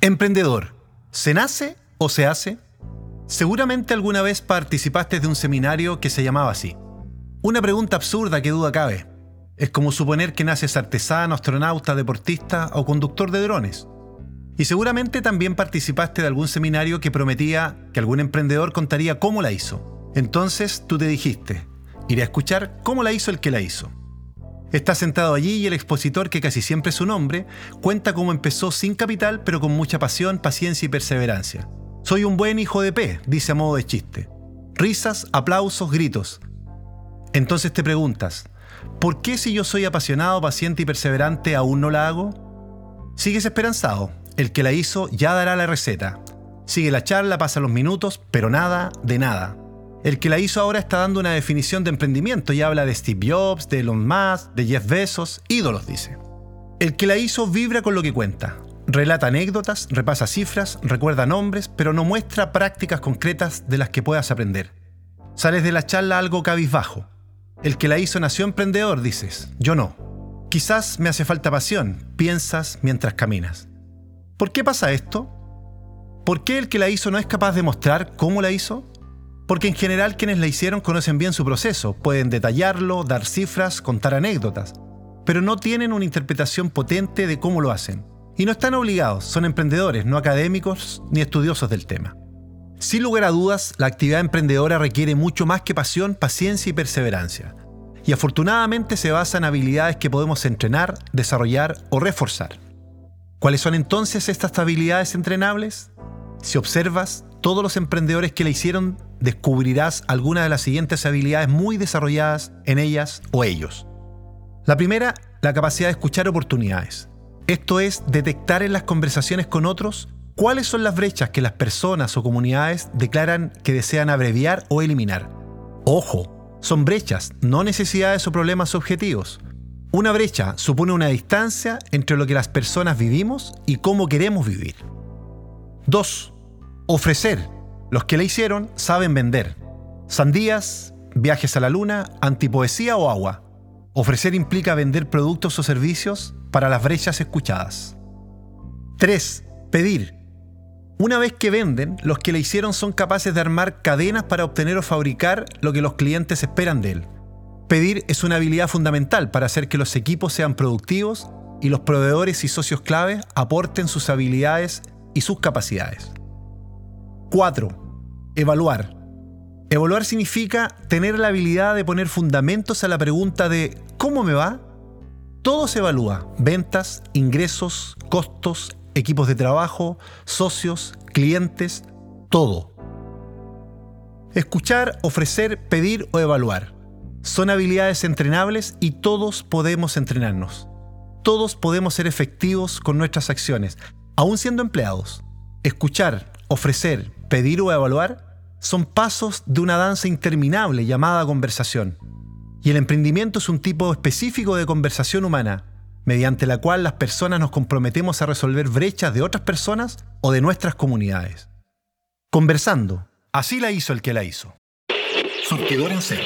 Emprendedor, ¿se nace o se hace? Seguramente alguna vez participaste de un seminario que se llamaba así. Una pregunta absurda que duda cabe. Es como suponer que naces artesano, astronauta, deportista o conductor de drones. Y seguramente también participaste de algún seminario que prometía que algún emprendedor contaría cómo la hizo. Entonces tú te dijiste, iré a escuchar cómo la hizo el que la hizo. Está sentado allí y el expositor, que casi siempre es su nombre, cuenta cómo empezó sin capital pero con mucha pasión, paciencia y perseverancia. Soy un buen hijo de P, dice a modo de chiste. Risas, aplausos, gritos. Entonces te preguntas, ¿por qué si yo soy apasionado, paciente y perseverante aún no la hago? Sigues esperanzado, el que la hizo ya dará la receta. Sigue la charla, pasa los minutos, pero nada de nada. El que la hizo ahora está dando una definición de emprendimiento y habla de Steve Jobs, de Elon Musk, de Jeff Bezos, ídolos dice. El que la hizo vibra con lo que cuenta. Relata anécdotas, repasa cifras, recuerda nombres, pero no muestra prácticas concretas de las que puedas aprender. Sales de la charla algo cabizbajo. El que la hizo nació emprendedor, dices. Yo no. Quizás me hace falta pasión, piensas mientras caminas. ¿Por qué pasa esto? ¿Por qué el que la hizo no es capaz de mostrar cómo la hizo? Porque en general quienes la hicieron conocen bien su proceso, pueden detallarlo, dar cifras, contar anécdotas, pero no tienen una interpretación potente de cómo lo hacen. Y no están obligados, son emprendedores, no académicos ni estudiosos del tema. Sin lugar a dudas, la actividad emprendedora requiere mucho más que pasión, paciencia y perseverancia. Y afortunadamente se basa en habilidades que podemos entrenar, desarrollar o reforzar. ¿Cuáles son entonces estas habilidades entrenables? Si observas, todos los emprendedores que la hicieron descubrirás algunas de las siguientes habilidades muy desarrolladas en ellas o ellos. La primera, la capacidad de escuchar oportunidades. Esto es detectar en las conversaciones con otros cuáles son las brechas que las personas o comunidades declaran que desean abreviar o eliminar. Ojo, son brechas, no necesidades o problemas objetivos. Una brecha supone una distancia entre lo que las personas vivimos y cómo queremos vivir. 2. Ofrecer los que la hicieron saben vender. Sandías, viajes a la luna, antipoesía o agua. Ofrecer implica vender productos o servicios para las brechas escuchadas. 3. Pedir. Una vez que venden, los que la hicieron son capaces de armar cadenas para obtener o fabricar lo que los clientes esperan de él. Pedir es una habilidad fundamental para hacer que los equipos sean productivos y los proveedores y socios clave aporten sus habilidades y sus capacidades. 4. Evaluar. Evaluar significa tener la habilidad de poner fundamentos a la pregunta de ¿cómo me va? Todo se evalúa. Ventas, ingresos, costos, equipos de trabajo, socios, clientes, todo. Escuchar, ofrecer, pedir o evaluar. Son habilidades entrenables y todos podemos entrenarnos. Todos podemos ser efectivos con nuestras acciones, aún siendo empleados. Escuchar, ofrecer, pedir o evaluar son pasos de una danza interminable llamada conversación. Y el emprendimiento es un tipo específico de conversación humana, mediante la cual las personas nos comprometemos a resolver brechas de otras personas o de nuestras comunidades. Conversando. Así la hizo el que la hizo. Surtidor en cero.